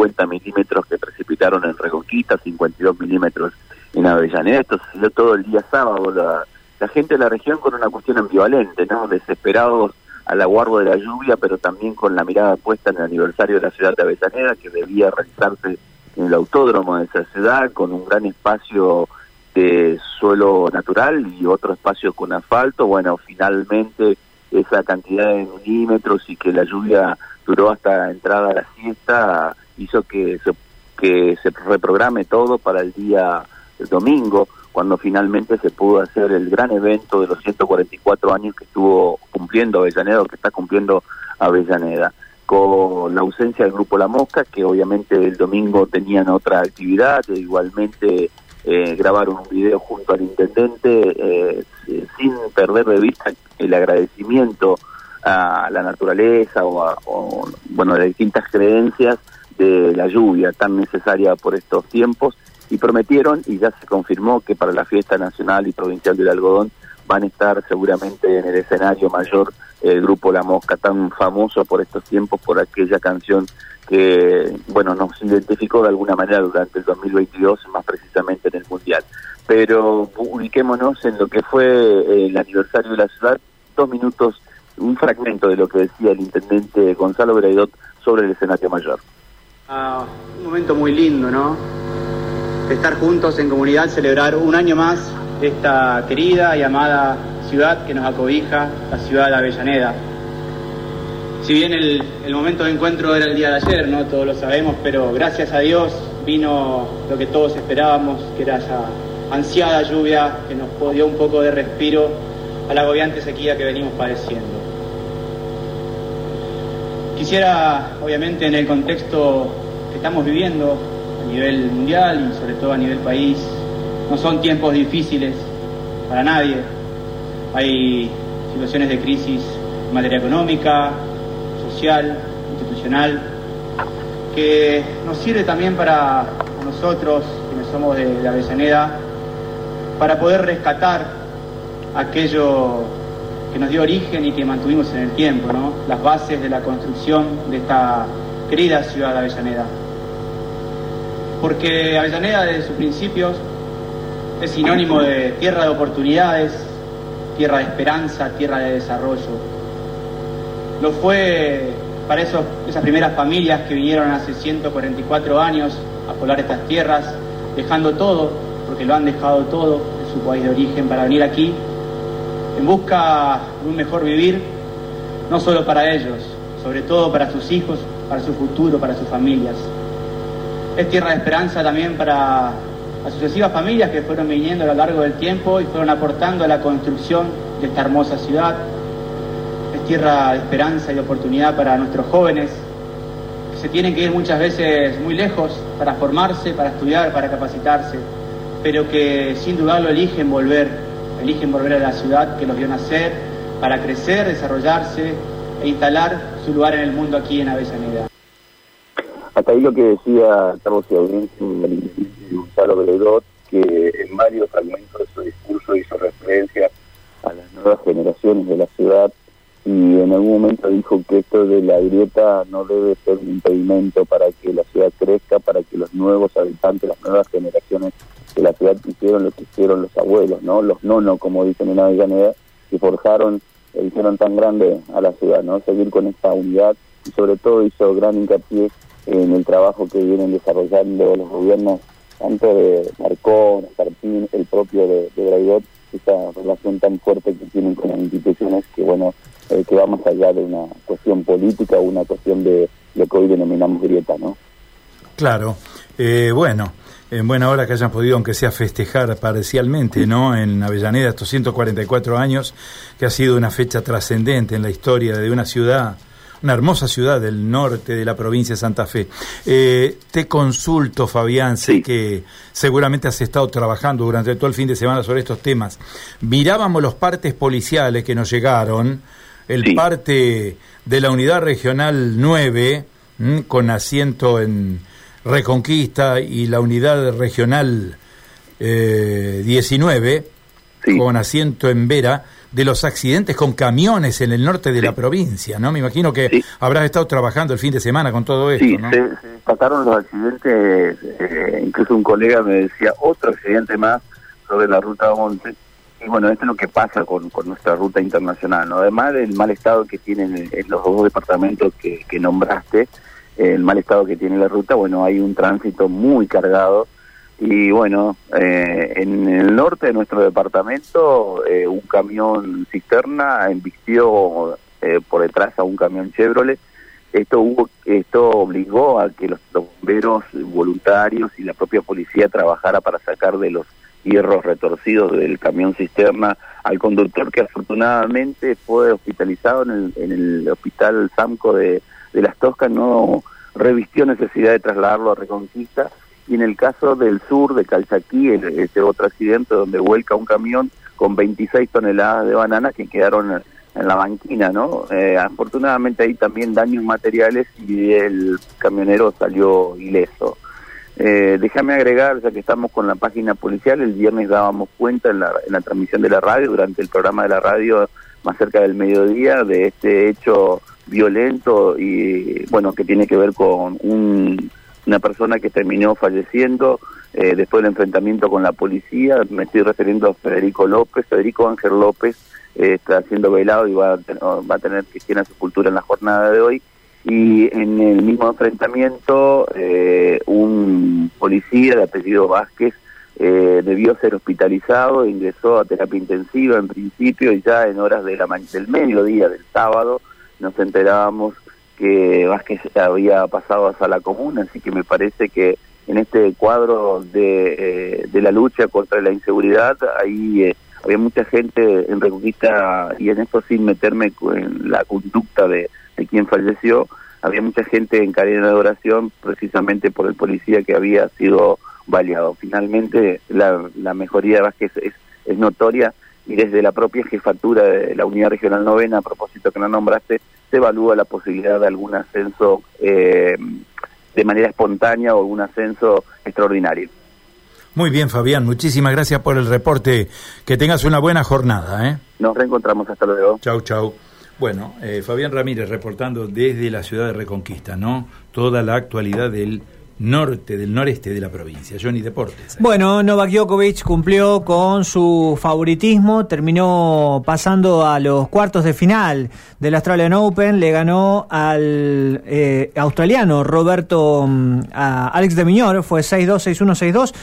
50 milímetros que precipitaron en Reconquista, 52 milímetros en Avellaneda. Esto se todo el día sábado. La, la gente de la región con una cuestión ambivalente, ¿no? Desesperados al aguardo de la lluvia, pero también con la mirada puesta en el aniversario de la ciudad de Avellaneda, que debía realizarse en el autódromo de esa ciudad, con un gran espacio de suelo natural y otro espacio con asfalto. Bueno, finalmente esa cantidad de milímetros y que la lluvia duró hasta entrada a la siesta hizo que se, que se reprograme todo para el día domingo, cuando finalmente se pudo hacer el gran evento de los 144 años que estuvo cumpliendo Avellaneda, o que está cumpliendo Avellaneda con la ausencia del grupo La Mosca, que obviamente el domingo tenían otra actividad, e igualmente eh, grabaron un video junto al intendente eh, sin perder de vista el agradecimiento a la naturaleza o, a, bueno de distintas creencias de la lluvia tan necesaria por estos tiempos y prometieron y ya se confirmó que para la fiesta nacional y provincial del algodón van a estar seguramente en el escenario mayor el grupo La Mosca, tan famoso por estos tiempos, por aquella canción que, bueno, nos identificó de alguna manera durante el 2022, más precisamente en el Mundial. Pero ubiquémonos en lo que fue el aniversario de la ciudad, dos minutos, un fragmento de lo que decía el intendente Gonzalo Braidot sobre el escenario mayor. Ah, un momento muy lindo, ¿no? Estar juntos en comunidad, celebrar un año más esta querida y amada ciudad que nos acobija, la ciudad de Avellaneda. Si bien el, momento de encuentro era el día de ayer, ¿no? Todos lo sabemos, pero gracias a Dios vino lo que todos esperábamos, que era esa ansiada lluvia que nos dio un poco de respiro a la agobiante sequía que venimos padeciendo. Quisiera, obviamente, en el contexto que estamos viviendo a nivel mundial y sobre todo a nivel país, no son tiempos difíciles para nadie. Hay situaciones de crisis en materia económica, social, institucional, que nos sirve también para nosotros, quienes somos de, la Avellaneda, para poder rescatar aquello que nos dio origen y que mantuvimos en el tiempo, ¿no? las bases de la construcción de esta querida ciudad de Avellaneda. Porque Avellaneda desde sus principios es sinónimo de tierra de oportunidades, tierra de esperanza, tierra de desarrollo. Lo fue para esas primeras familias que vinieron hace 144 años a poblar estas tierras, dejando todo, porque lo han dejado todo en su país de origen para venir aquí, en busca de un mejor vivir, no solo para ellos, sobre todo para sus hijos, para su futuro, para sus familias. Es tierra de esperanza también para a sucesivas familias que fueron viniendo a lo largo del tiempo y fueron aportando a la construcción de esta hermosa ciudad. Es tierra de esperanza y de oportunidad para nuestros jóvenes, que se tienen que ir muchas veces muy lejos para formarse, para estudiar, para capacitarse, pero que sin dudarlo eligen volver, eligen volver a la ciudad que los vio nacer, para crecer, desarrollarse e instalar su lugar en el mundo aquí en Avellaneda. Hasta ahí lo que decía Carlos y Gonzalo Beledot, que en varios fragmentos de su discurso hizo referencia a las nuevas generaciones de la ciudad y en algún momento dijo que esto de la grieta no debe ser un impedimento para que la ciudad crezca, para que los nuevos habitantes, las nuevas generaciones de la ciudad hicieron lo que hicieron los abuelos, ¿no? Los nono, como dicen en Avellaneda, que forjaron e hicieron tan grande a la ciudad, ¿no? Seguir con esta unidad y sobre todo hizo gran hincapié en el trabajo que vienen desarrollando los gobiernos tanto de Marcón, Carpín, el propio de, de esa relación tan fuerte que tienen con las instituciones que bueno eh, que va más allá de una cuestión política o una cuestión de lo que hoy denominamos grieta, ¿no? Claro, eh, bueno, en buena hora que hayan podido, aunque sea festejar parcialmente, ¿no? En Avellaneda estos 144 años, que ha sido una fecha trascendente en la historia de una ciudad una hermosa ciudad del norte de la provincia de Santa Fe. Eh, te consulto, Fabián, sé que seguramente has estado trabajando durante todo el fin de semana sobre estos temas. Mirábamos los partes policiales que nos llegaron, el parte de la unidad regional 9, con asiento en Reconquista, y la unidad regional 19, eh, con asiento en Vera de los accidentes con camiones en el norte de la provincia, ¿no? Me imagino que habrás estado trabajando el fin de semana con todo esto, sí, se, destacaron los accidentes, eh, incluso un colega me decía otro accidente más sobre la ruta Monte. Y bueno, esto es lo que pasa con, nuestra ruta internacional, ¿no? Además del mal estado que tienen en los dos departamentos que, que nombraste, el mal estado que tiene la ruta, bueno, hay un tránsito muy cargado y bueno, eh, en el norte de nuestro departamento, eh, un camión cisterna embistió eh, por detrás a un camión Chevrolet. Esto, hubo, esto obligó a que los bomberos voluntarios y la propia policía trabajara para sacar de los hierros retorcidos del camión cisterna al conductor que afortunadamente fue hospitalizado en el, en el hospital Samco de, de Las Toscas, no revistió necesidad de trasladarlo a Reconquista y en el caso del sur de Calchaquí, este otro accidente donde vuelca un camión con 26 toneladas de bananas que quedaron en la banquina, ¿no? Eh, afortunadamente hay también daños materiales y el camionero salió ileso. Eh, déjame agregar, ya que estamos con la página policial, el viernes dábamos cuenta en la, en la transmisión de la radio, durante el programa de la radio más cerca del mediodía, de este hecho violento y, bueno, que tiene que ver con un una persona que terminó falleciendo eh, después del enfrentamiento con la policía. Me estoy refiriendo a Federico López. Federico Ángel López eh, está siendo velado y va a, va a tener su sepultura en la jornada de hoy. Y en el mismo enfrentamiento, eh, un policía de apellido Vázquez debió ser hospitalizado, ingresó a terapia intensiva en principio y ya en horas de la del mediodía del sábado nos enterábamos que Vázquez había pasado a sala común, así que me parece que en este cuadro de, eh, de la lucha contra la inseguridad, ahí eh, había mucha gente en Reconquista, y en esto sin meterme en la conducta de, de quien falleció, había mucha gente en cadena de oración precisamente por el policía que había sido baleado. Finalmente la, la mejoría de Vázquez es, es notoria y desde la propia jefatura de la Unidad Regional Novena, a propósito que la nombraste, se evalúa la posibilidad de algún ascenso eh, de manera espontánea o algún ascenso extraordinario. Muy bien, Fabián, muchísimas gracias por el reporte. Que tengas una buena jornada. ¿eh? Nos reencontramos, hasta luego. Chau, chau. Bueno, eh, Fabián Ramírez reportando desde la ciudad de Reconquista, ¿no? Toda la actualidad del norte, del noreste de la provincia. Johnny Deportes. Bueno, Novak Djokovic cumplió con su favoritismo, terminó pasando a los cuartos de final del Australian Open, le ganó al eh, australiano Roberto, mm, a Alex de Miñor, fue 6-2, 6-1, 6-2.